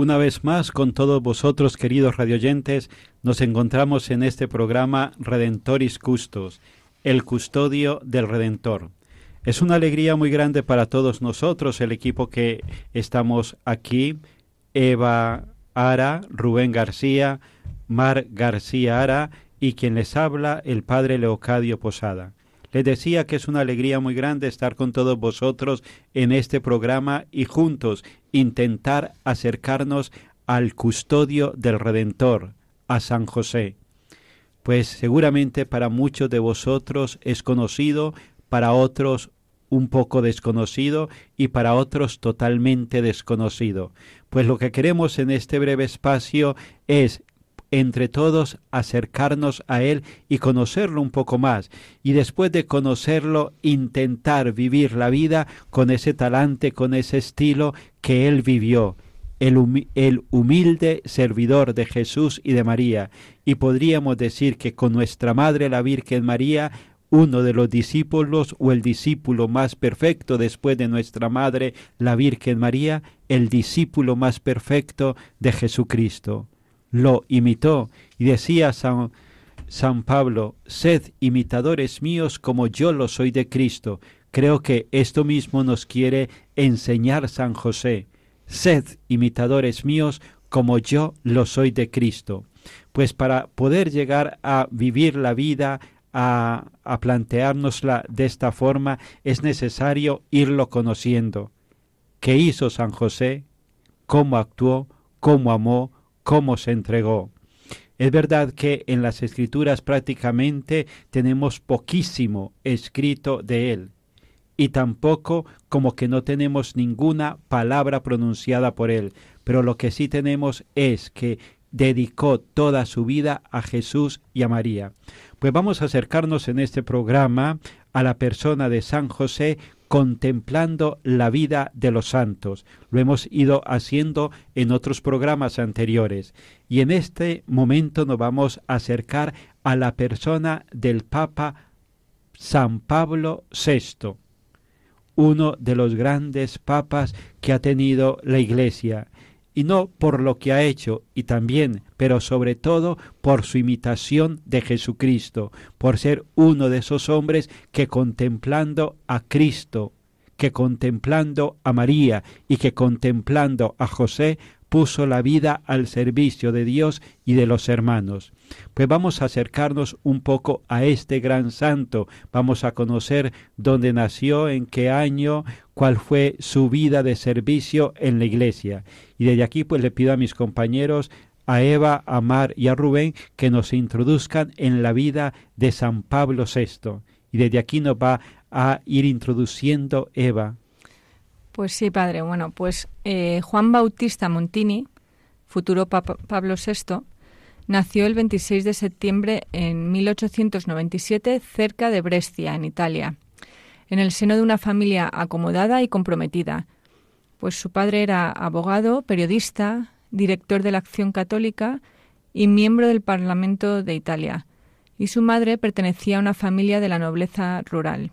Una vez más, con todos vosotros, queridos radioyentes, nos encontramos en este programa Redentoris Custos, el custodio del Redentor. Es una alegría muy grande para todos nosotros, el equipo que estamos aquí, Eva Ara, Rubén García, Mar García Ara y quien les habla, el Padre Leocadio Posada. Les decía que es una alegría muy grande estar con todos vosotros en este programa y juntos intentar acercarnos al custodio del Redentor, a San José. Pues seguramente para muchos de vosotros es conocido, para otros un poco desconocido y para otros totalmente desconocido. Pues lo que queremos en este breve espacio es entre todos acercarnos a Él y conocerlo un poco más, y después de conocerlo intentar vivir la vida con ese talante, con ese estilo que Él vivió, el, el humilde servidor de Jesús y de María, y podríamos decir que con nuestra Madre la Virgen María, uno de los discípulos o el discípulo más perfecto después de nuestra Madre la Virgen María, el discípulo más perfecto de Jesucristo lo imitó y decía San, San Pablo, sed imitadores míos como yo lo soy de Cristo. Creo que esto mismo nos quiere enseñar San José. Sed imitadores míos como yo lo soy de Cristo. Pues para poder llegar a vivir la vida, a, a planteárnosla de esta forma, es necesario irlo conociendo. ¿Qué hizo San José? ¿Cómo actuó? ¿Cómo amó? Cómo se entregó. Es verdad que en las escrituras prácticamente tenemos poquísimo escrito de él y tampoco como que no tenemos ninguna palabra pronunciada por él, pero lo que sí tenemos es que dedicó toda su vida a Jesús y a María. Pues vamos a acercarnos en este programa a la persona de San José contemplando la vida de los santos. Lo hemos ido haciendo en otros programas anteriores. Y en este momento nos vamos a acercar a la persona del Papa San Pablo VI, uno de los grandes papas que ha tenido la Iglesia y no por lo que ha hecho, y también, pero sobre todo por su imitación de Jesucristo, por ser uno de esos hombres que contemplando a Cristo, que contemplando a María y que contemplando a José, puso la vida al servicio de Dios y de los hermanos. Pues vamos a acercarnos un poco a este gran santo, vamos a conocer dónde nació, en qué año, cuál fue su vida de servicio en la iglesia. Y desde aquí pues le pido a mis compañeros, a Eva, a Mar y a Rubén, que nos introduzcan en la vida de San Pablo VI. Y desde aquí nos va a ir introduciendo Eva. Pues sí, padre. Bueno, pues eh, Juan Bautista Montini, futuro Pablo VI, nació el 26 de septiembre en 1897 cerca de Brescia, en Italia, en el seno de una familia acomodada y comprometida, pues su padre era abogado, periodista, director de la Acción Católica y miembro del Parlamento de Italia, y su madre pertenecía a una familia de la nobleza rural.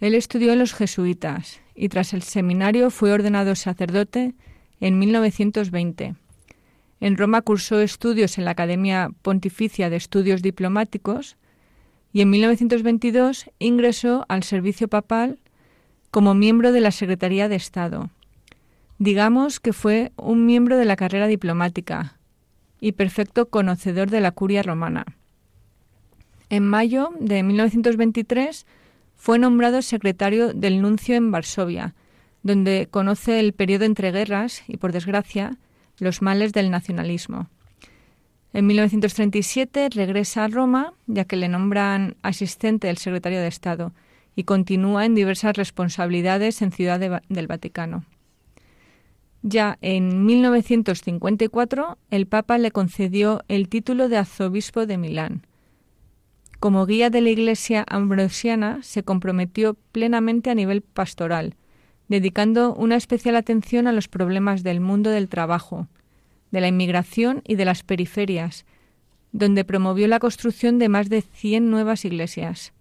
Él estudió en los jesuitas y tras el seminario fue ordenado sacerdote en 1920. En Roma cursó estudios en la Academia Pontificia de Estudios Diplomáticos y en 1922 ingresó al servicio papal como miembro de la Secretaría de Estado. Digamos que fue un miembro de la carrera diplomática y perfecto conocedor de la curia romana. En mayo de 1923 fue nombrado secretario del nuncio en Varsovia, donde conoce el periodo entre guerras y, por desgracia, los males del nacionalismo. En 1937 regresa a Roma, ya que le nombran asistente del secretario de Estado, y continúa en diversas responsabilidades en Ciudad del Vaticano. Ya en 1954 el Papa le concedió el título de arzobispo de Milán, como guía de la Iglesia ambrosiana, se comprometió plenamente a nivel pastoral, dedicando una especial atención a los problemas del mundo del trabajo, de la inmigración y de las periferias, donde promovió la construcción de más de 100 nuevas iglesias.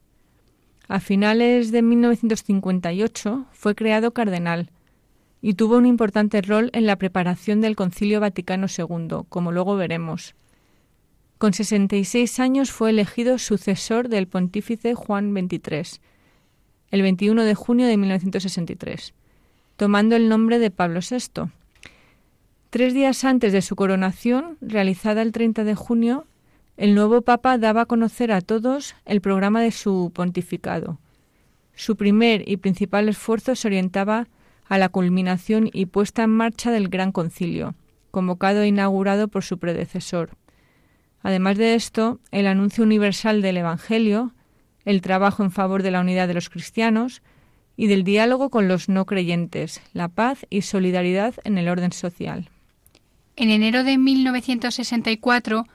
A finales de 1958 fue creado cardenal y tuvo un importante rol en la preparación del Concilio Vaticano II, como luego veremos. Con 66 años fue elegido sucesor del pontífice Juan XXIII, el 21 de junio de 1963, tomando el nombre de Pablo VI. Tres días antes de su coronación, realizada el 30 de junio, el nuevo Papa daba a conocer a todos el programa de su pontificado. Su primer y principal esfuerzo se orientaba a la culminación y puesta en marcha del Gran Concilio, convocado e inaugurado por su predecesor. Además de esto, el anuncio universal del Evangelio, el trabajo en favor de la unidad de los cristianos y del diálogo con los no creyentes, la paz y solidaridad en el orden social. En enero de 1964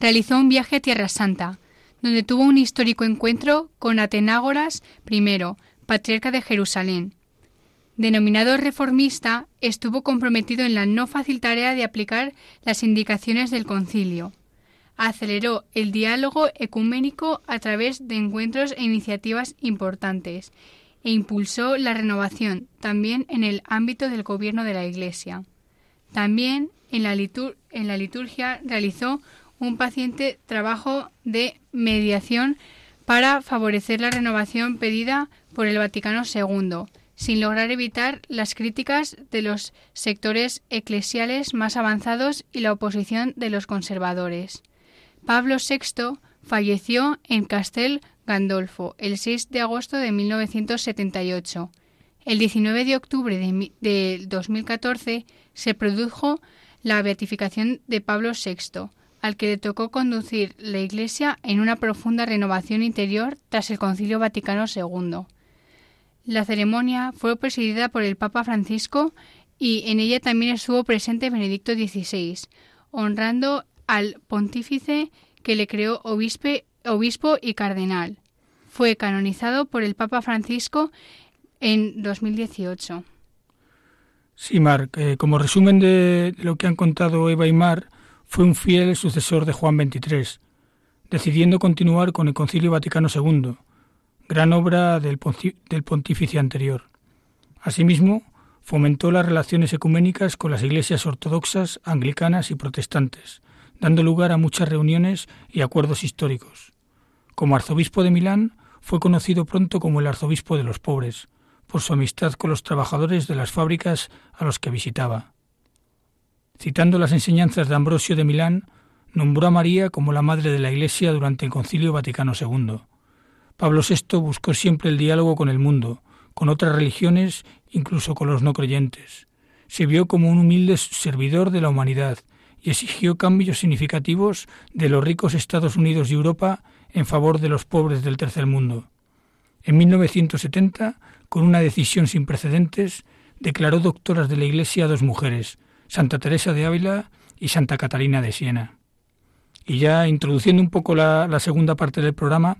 realizó un viaje a Tierra Santa, donde tuvo un histórico encuentro con Atenágoras I, patriarca de Jerusalén. Denominado reformista, estuvo comprometido en la no fácil tarea de aplicar las indicaciones del concilio aceleró el diálogo ecuménico a través de encuentros e iniciativas importantes e impulsó la renovación también en el ámbito del gobierno de la Iglesia. También en la, en la liturgia realizó un paciente trabajo de mediación para favorecer la renovación pedida por el Vaticano II, sin lograr evitar las críticas de los sectores eclesiales más avanzados y la oposición de los conservadores. Pablo VI falleció en Castel Gandolfo el 6 de agosto de 1978. El 19 de octubre de, 2014 se produjo la beatificación de Pablo VI, al que le tocó conducir la Iglesia en una profunda renovación interior tras el Concilio Vaticano II. La ceremonia fue presidida por el Papa Francisco y en ella también estuvo presente Benedicto XVI, honrando al pontífice que le creó obispo y cardenal. Fue canonizado por el Papa Francisco en 2018. Sí, Mar, eh, como resumen de lo que han contado Eva y Mar, fue un fiel sucesor de Juan XXIII, decidiendo continuar con el Concilio Vaticano II, gran obra del, del pontífice anterior. Asimismo, fomentó las relaciones ecuménicas con las iglesias ortodoxas, anglicanas y protestantes, dando lugar a muchas reuniones y acuerdos históricos. Como arzobispo de Milán, fue conocido pronto como el arzobispo de los pobres, por su amistad con los trabajadores de las fábricas a los que visitaba. Citando las enseñanzas de Ambrosio de Milán, nombró a María como la madre de la Iglesia durante el Concilio Vaticano II. Pablo VI buscó siempre el diálogo con el mundo, con otras religiones, incluso con los no creyentes. Se vio como un humilde servidor de la humanidad y exigió cambios significativos de los ricos Estados Unidos y Europa en favor de los pobres del tercer mundo. En 1970, con una decisión sin precedentes, declaró doctoras de la Iglesia a dos mujeres, Santa Teresa de Ávila y Santa Catalina de Siena. Y ya introduciendo un poco la, segunda parte del programa,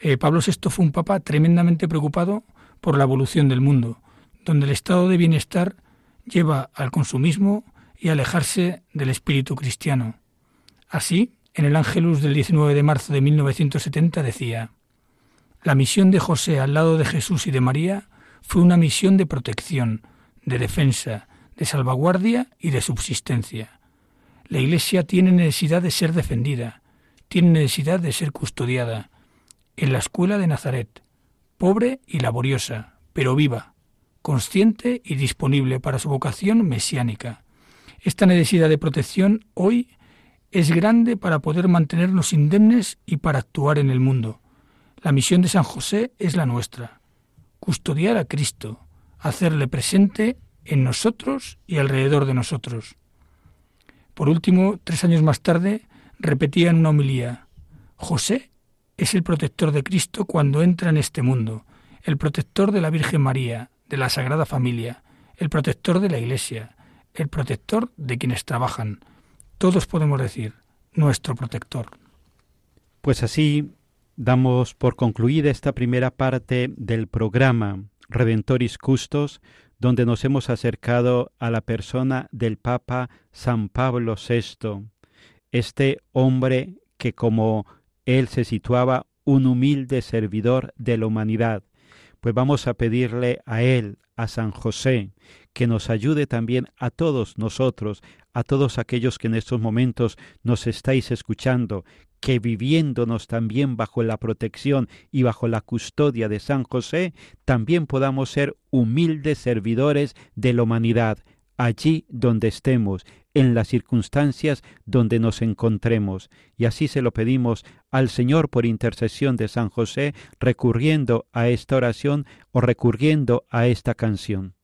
eh, Pablo VI fue un papa tremendamente preocupado por la evolución del mundo, donde el estado de bienestar lleva al consumismo y alejarse del espíritu cristiano. Así, en el Ángelus del 19 de marzo de 1970 decía, La misión de José al lado de Jesús y de María fue una misión de protección, de defensa, de salvaguardia y de subsistencia. La Iglesia tiene necesidad de ser defendida, tiene necesidad de ser custodiada. En la escuela de Nazaret, pobre y laboriosa, pero viva, consciente y disponible para su vocación mesiánica. Esta necesidad de protección hoy es grande para poder mantenernos indemnes y para actuar en el mundo. La misión de San José es la nuestra, custodiar a Cristo, hacerle presente en nosotros y alrededor de nosotros. Por último, tres años más tarde, repetía en una homilía, José es el protector de Cristo cuando entra en este mundo, el protector de la Virgen María, de la Sagrada Familia, el protector de la Iglesia, el protector de quienes trabajan. Todos podemos decir, nuestro protector. Pues así damos por concluida esta primera parte del programa Redentoris Custos, donde nos hemos acercado a la persona del Papa San Pablo VI, este hombre que como él se situaba un humilde servidor de la humanidad, pues vamos a pedirle a él, a San José, que nos ayude también a todos nosotros, a todos aquellos que en estos momentos nos estáis escuchando, que viviéndonos también bajo la protección y bajo la custodia de San José, también podamos ser humildes servidores de la humanidad, allí donde estemos, en las circunstancias donde nos encontremos. Y así se lo pedimos al Señor por intercesión de San José, recurriendo a esta oración o recurriendo a esta canción.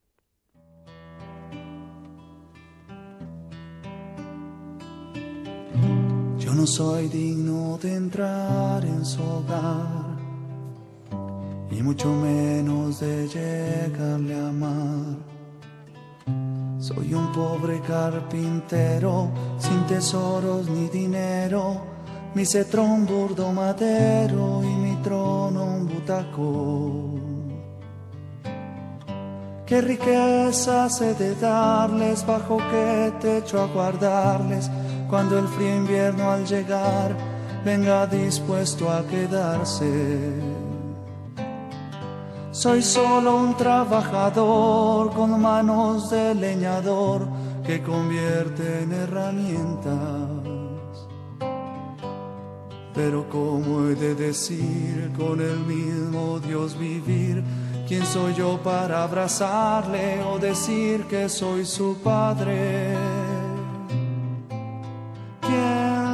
Yo no soy digno de entrar en su hogar y mucho menos de llegarle a amar. Soy un pobre carpintero sin tesoros ni dinero, mi cetrón burdo madero y mi trono un butacón. Qué riqueza he de darles, bajo qué techo a guardarles cuando el frío invierno al llegar venga dispuesto a quedarse. Soy solo un trabajador con manos de leñador que convierte en herramientas. Pero ¿cómo he de decir con el mismo Dios vivir? ¿Quién soy yo para abrazarle o decir que soy su padre?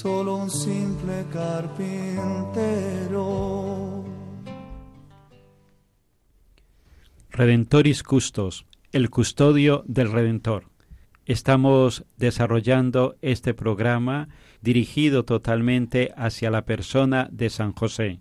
solo un simple carpintero. Redentoris Custos, el custodio del Redentor. Estamos desarrollando este programa dirigido totalmente hacia la persona de San José.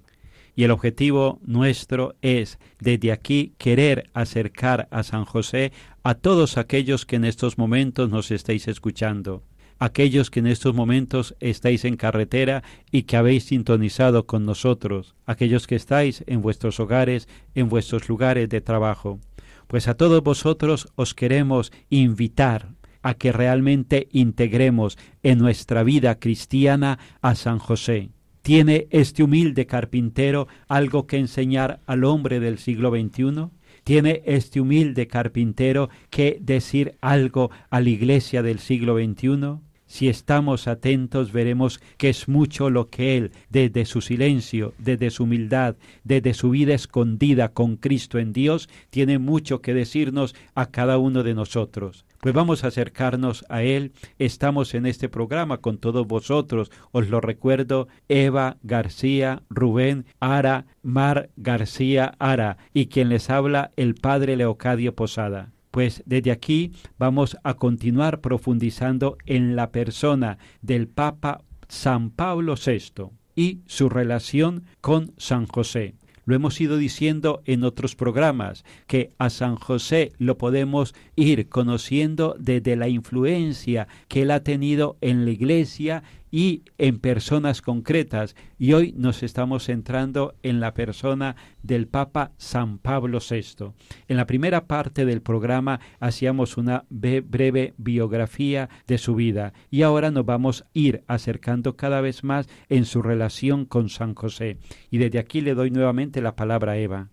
Y el objetivo nuestro es desde aquí querer acercar a San José a todos aquellos que en estos momentos nos estáis escuchando aquellos que en estos momentos estáis en carretera y que habéis sintonizado con nosotros, aquellos que estáis en vuestros hogares, en vuestros lugares de trabajo. Pues a todos vosotros os queremos invitar a que realmente integremos en nuestra vida cristiana a San José. ¿Tiene este humilde carpintero algo que enseñar al hombre del siglo XXI? ¿Tiene este humilde carpintero que decir algo a la iglesia del siglo XXI? Si estamos atentos veremos que es mucho lo que Él, desde su silencio, desde su humildad, desde su vida escondida con Cristo en Dios, tiene mucho que decirnos a cada uno de nosotros. Pues vamos a acercarnos a Él. Estamos en este programa con todos vosotros. Os lo recuerdo, Eva García, Rubén Ara, Mar García Ara y quien les habla el Padre Leocadio Posada. Pues desde aquí vamos a continuar profundizando en la persona del Papa San Pablo VI y su relación con San José. Lo hemos ido diciendo en otros programas, que a San José lo podemos ir conociendo desde la influencia que él ha tenido en la iglesia y en personas concretas. Y hoy nos estamos centrando en la persona del Papa San Pablo VI. En la primera parte del programa hacíamos una breve biografía de su vida y ahora nos vamos a ir acercando cada vez más en su relación con San José. Y desde aquí le doy nuevamente la palabra a Eva.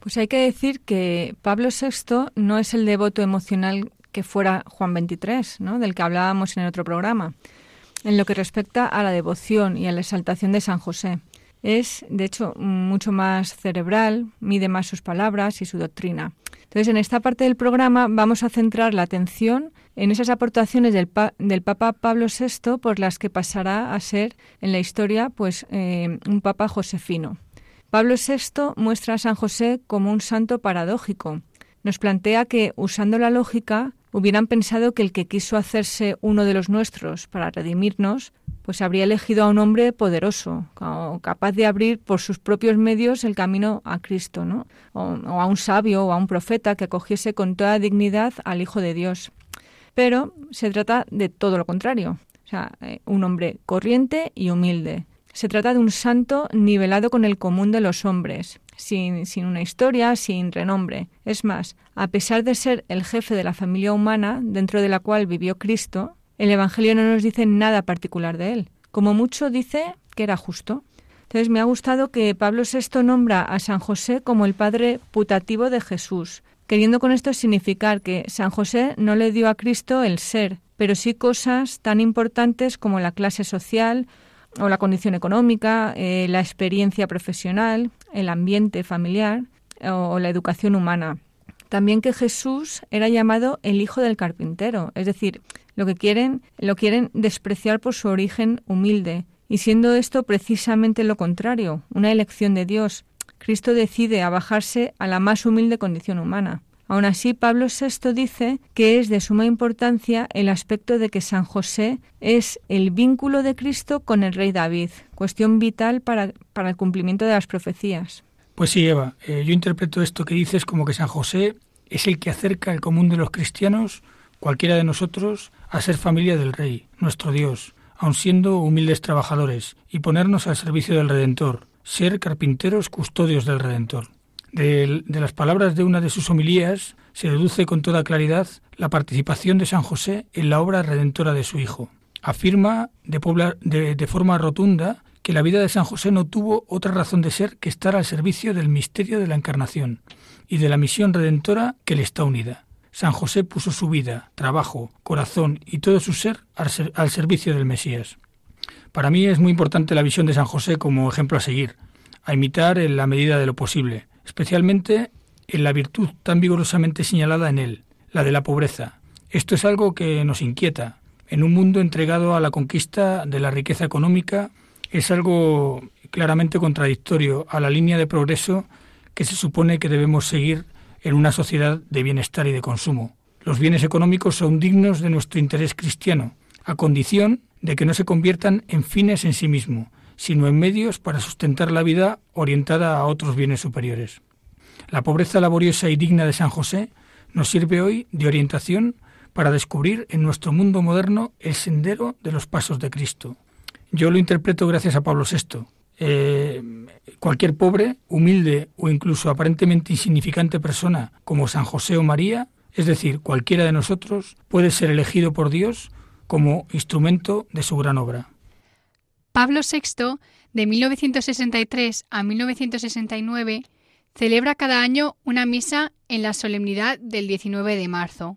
Pues hay que decir que Pablo VI no es el devoto emocional que fuera Juan XXIII, ¿no? del que hablábamos en el otro programa en lo que respecta a la devoción y a la exaltación de San José. Es, de hecho, mucho más cerebral, mide más sus palabras y su doctrina. Entonces, en esta parte del programa vamos a centrar la atención en esas aportaciones del, Papa Pablo VI por las que pasará a ser en la historia pues, eh, un Papa josefino. Pablo VI muestra a San José como un santo paradójico. Nos plantea que, usando la lógica, hubieran pensado que el que quiso hacerse uno de los nuestros para redimirnos, pues habría elegido a un hombre poderoso, capaz de abrir por sus propios medios el camino a Cristo, ¿no? o, a un sabio o a un profeta que acogiese con toda dignidad al Hijo de Dios. Pero se trata de todo lo contrario, o sea, eh, un hombre corriente y humilde. Se trata de un santo nivelado con el común de los hombres, sin, sin, una historia, sin renombre. Es más, a pesar de ser el jefe de la familia humana dentro de la cual vivió Cristo, el Evangelio no nos dice nada particular de él. Como mucho dice que era justo. Entonces me ha gustado que Pablo VI nombra a San José como el padre putativo de Jesús, queriendo con esto significar que San José no le dio a Cristo el ser, pero sí cosas tan importantes como la clase social o la condición económica, eh, la experiencia profesional, el ambiente familiar o, la educación humana. También que Jesús era llamado el hijo del carpintero, es decir, lo que quieren lo quieren despreciar por su origen humilde, y siendo esto precisamente lo contrario, una elección de Dios. Cristo decide abajarse a la más humilde condición humana. Aún así, Pablo VI dice que es de suma importancia el aspecto de que San José es el vínculo de Cristo con el rey David, cuestión vital para, el cumplimiento de las profecías. Pues sí, Eva, eh, yo interpreto esto que dices como que San José es el que acerca el común de los cristianos, cualquiera de nosotros, a ser familia del Rey, nuestro Dios, aun siendo humildes trabajadores, y ponernos al servicio del Redentor, ser carpinteros custodios del Redentor. De, las palabras de una de sus homilías se deduce con toda claridad la participación de San José en la obra redentora de su Hijo. Afirma de, forma rotunda que la vida de San José no tuvo otra razón de ser que estar al servicio del misterio de la Encarnación y de la misión redentora que le está unida. San José puso su vida, trabajo, corazón y todo su ser al servicio del Mesías. Para mí es muy importante la visión de San José como ejemplo a seguir, a imitar en la medida de lo posible, especialmente en la virtud tan vigorosamente señalada en él, la de la pobreza. Esto es algo que nos inquieta. En un mundo entregado a la conquista de la riqueza económica, es algo claramente contradictorio a la línea de progreso que se supone que debemos seguir en una sociedad de bienestar y de consumo. Los bienes económicos son dignos de nuestro interés cristiano, a condición de que no se conviertan en fines en sí mismo, sino en medios para sustentar la vida orientada a otros bienes superiores. La pobreza laboriosa y digna de San José nos sirve hoy de orientación para descubrir en nuestro mundo moderno el sendero de los pasos de Cristo. Yo lo interpreto gracias a Pablo VI. Eh, cualquier pobre, humilde o incluso aparentemente insignificante persona como San José o María, es decir, cualquiera de nosotros, puede ser elegido por Dios como instrumento de su gran obra. Pablo VI, de 1963 a 1969, celebra cada año una misa en la solemnidad del 19 de marzo.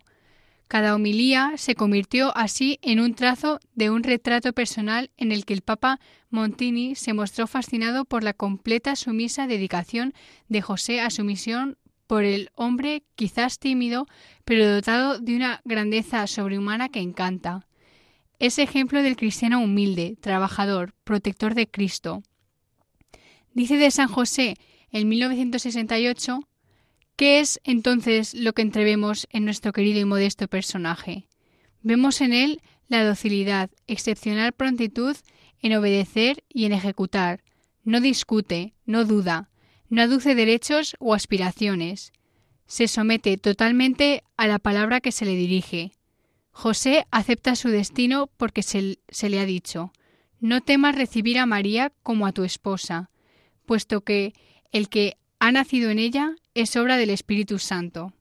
Cada homilía se convirtió así en un trazo de un retrato personal en el que el Papa Montini se mostró fascinado por la completa sumisa dedicación de José a su misión por el hombre quizás tímido, pero dotado de una grandeza sobrehumana que encanta. Es ejemplo del cristiano humilde, trabajador, protector de Cristo. Dice de San José en 1968 ¿Qué es entonces lo que entrevemos en nuestro querido y modesto personaje? Vemos en él la docilidad, excepcional prontitud en obedecer y en ejecutar. No discute, no duda, no aduce derechos o aspiraciones. Se somete totalmente a la palabra que se le dirige. José acepta su destino porque se, le ha dicho, no temas recibir a María como a tu esposa, puesto que el que ha nacido en ella es obra del Espíritu Santo.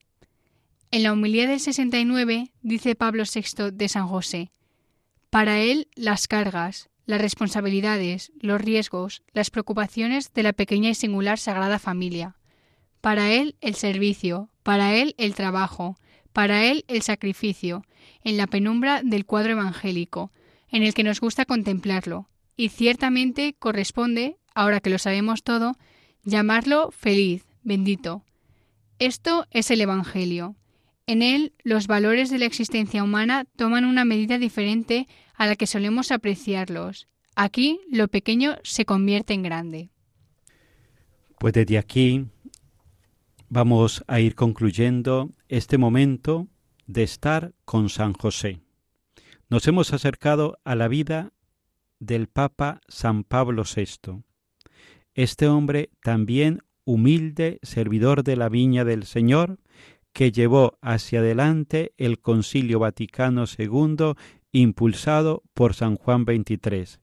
En la humildad del 69 dice Pablo VI de San José, para él las cargas, las responsabilidades, los riesgos, las preocupaciones de la pequeña y singular Sagrada Familia. Para él el servicio, para él el trabajo, para él el sacrificio, en la penumbra del cuadro evangélico, en el que nos gusta contemplarlo, y ciertamente corresponde, ahora que lo sabemos todo, llamarlo feliz, bendito. Esto es el Evangelio. En él los valores de la existencia humana toman una medida diferente a la que solemos apreciarlos. Aquí lo pequeño se convierte en grande. Pues desde aquí vamos a ir concluyendo este momento de estar con San José. Nos hemos acercado a la vida del Papa San Pablo VI. Este hombre también humilde servidor de la viña del Señor, que llevó hacia adelante el Concilio Vaticano II impulsado por San Juan XXIII,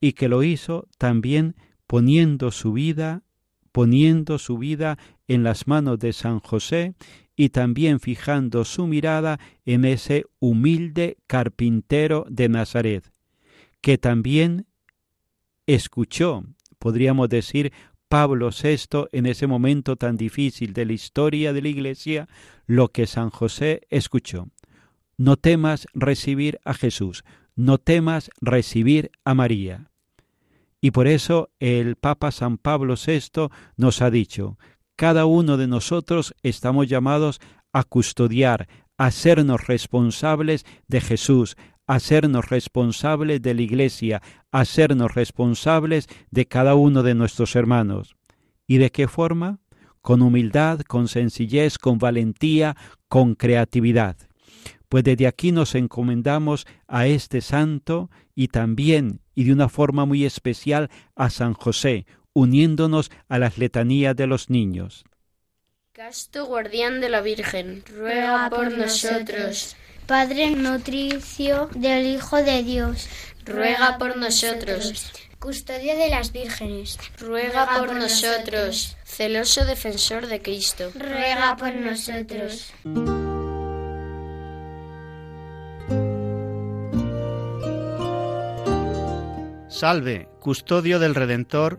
y que lo hizo también poniendo su vida, poniendo su vida en las manos de San José y también fijando su mirada en ese humilde carpintero de Nazaret, que también escuchó podríamos decir, Pablo VI en ese momento tan difícil de la historia de la Iglesia, lo que San José escuchó. No temas recibir a Jesús, no temas recibir a María. Y por eso el Papa San Pablo VI nos ha dicho, cada uno de nosotros estamos llamados a custodiar, a hacernos responsables de Jesús, hacernos responsables de la Iglesia, hacernos responsables de cada uno de nuestros hermanos. ¿Y de qué forma? Con humildad, con sencillez, con valentía, con creatividad. Pues desde aquí nos encomendamos a este santo y también, y de una forma muy especial, a San José, uniéndonos a las letanías de los niños. Casto guardián de la Virgen, ruega por nosotros. Padre nutricio del Hijo de Dios, ruega por nosotros. Custodio de las vírgenes, ruega por nosotros. Celoso defensor de Cristo, ruega por nosotros. Salve, custodio del Redentor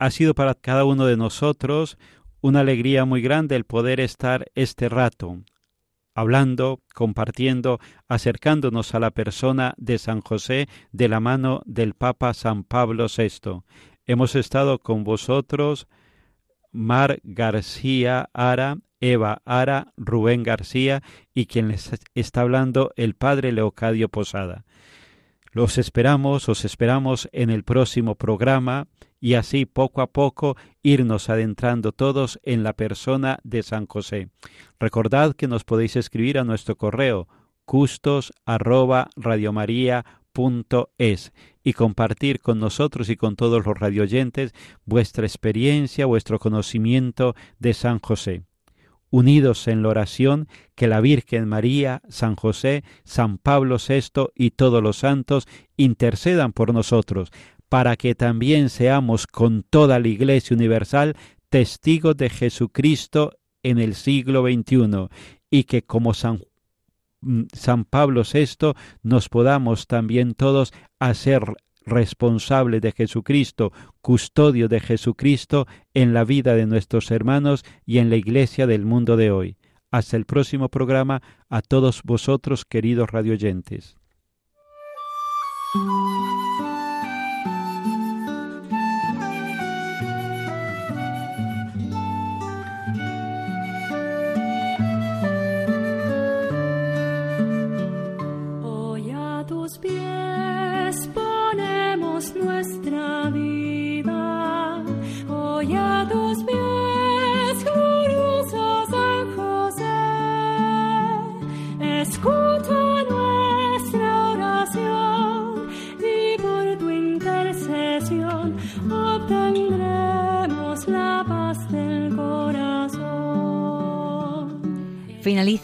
Ha sido para cada uno de nosotros una alegría muy grande el poder estar este rato hablando, compartiendo, acercándonos a la persona de San José de la mano del Papa San Pablo VI. Hemos estado con vosotros Mar García Ara, Eva Ara, Rubén García y quien les está hablando el Padre Leocadio Posada. Los esperamos, os esperamos en el próximo programa y así poco a poco irnos adentrando todos en la persona de San José. Recordad que nos podéis escribir a nuestro correo custos arroba y compartir con nosotros y con todos los radioyentes vuestra experiencia, vuestro conocimiento de San José. Unidos en la oración, que la Virgen María, San José, San Pablo VI y todos los santos intercedan por nosotros, para que también seamos con toda la Iglesia Universal testigos de Jesucristo en el siglo XXI y que como San Mm, San Pablo VI nos podamos también todos hacer responsables de Jesucristo, custodio de Jesucristo en la vida de nuestros hermanos y en la iglesia del mundo de hoy. Hasta el próximo programa a todos vosotros, queridos radioyentes.